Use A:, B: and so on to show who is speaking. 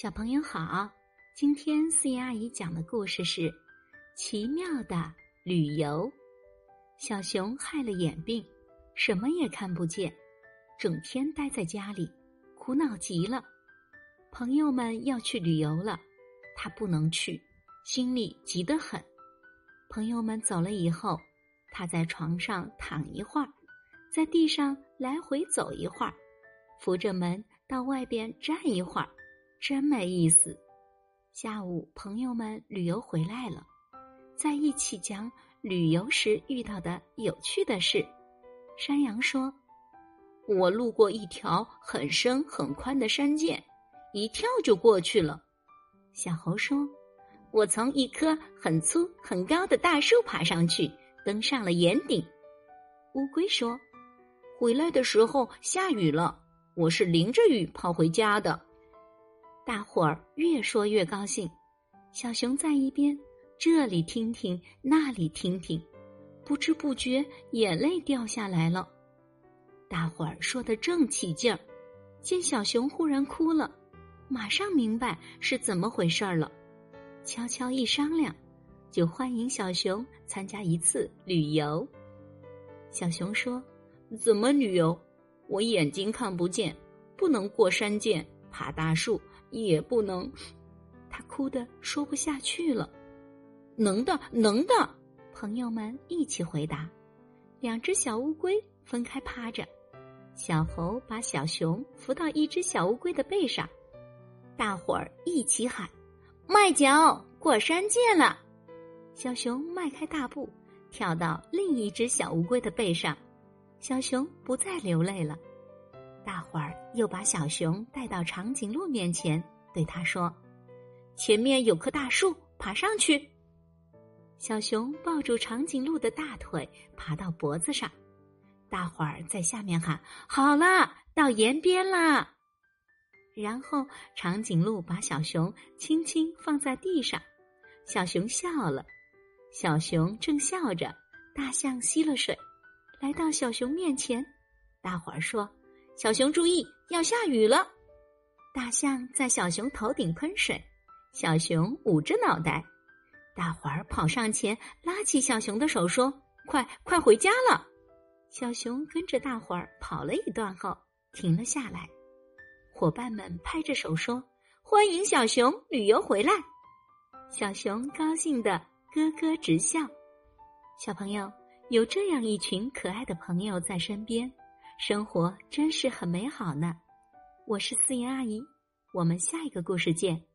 A: 小朋友好，今天思妍阿姨讲的故事是《奇妙的旅游》。小熊害了眼病，什么也看不见，整天待在家里，苦恼极了。朋友们要去旅游了，他不能去，心里急得很。朋友们走了以后，他在床上躺一会儿，在地上来回走一会儿，扶着门到外边站一会儿。真没意思。下午，朋友们旅游回来了，在一起讲旅游时遇到的有趣的事。山羊说：“
B: 我路过一条很深很宽的山涧，一跳就过去了。”
A: 小猴说：“
C: 我从一棵很粗很高的大树爬上去，登上了岩顶。”
A: 乌龟说：“
B: 回来的时候下雨了，我是淋着雨跑回家的。”
A: 大伙儿越说越高兴，小熊在一边这里听听那里听听，不知不觉眼泪掉下来了。大伙儿说的正起劲儿，见小熊忽然哭了，马上明白是怎么回事儿了。悄悄一商量，就欢迎小熊参加一次旅游。
B: 小熊说：“怎么旅游？我眼睛看不见，不能过山涧、爬大树。”也不能，
A: 他哭得说不下去了。
B: 能的，能的，
A: 朋友们一起回答。两只小乌龟分开趴着，小猴把小熊扶到一只小乌龟的背上，大伙儿一起喊：“
C: 迈脚过山涧了！”
A: 小熊迈开大步，跳到另一只小乌龟的背上，小熊不再流泪了。大伙儿又把小熊带到长颈鹿面前，对他说：“
C: 前面有棵大树，爬上去。”
A: 小熊抱住长颈鹿的大腿，爬到脖子上。大伙儿在下面喊：“好啦，到岩边啦！”然后长颈鹿把小熊轻轻放在地上，小熊笑了。小熊正笑着，大象吸了水，来到小熊面前。大伙儿说。
C: 小熊注意，要下雨了！
A: 大象在小熊头顶喷水，小熊捂着脑袋。大伙儿跑上前，拉起小熊的手，说：“快快回家了！”小熊跟着大伙儿跑了一段后，停了下来。伙伴们拍着手说：“欢迎小熊旅游回来！”小熊高兴的咯咯直笑。小朋友有这样一群可爱的朋友在身边。生活真是很美好呢，我是思妍阿姨，我们下一个故事见。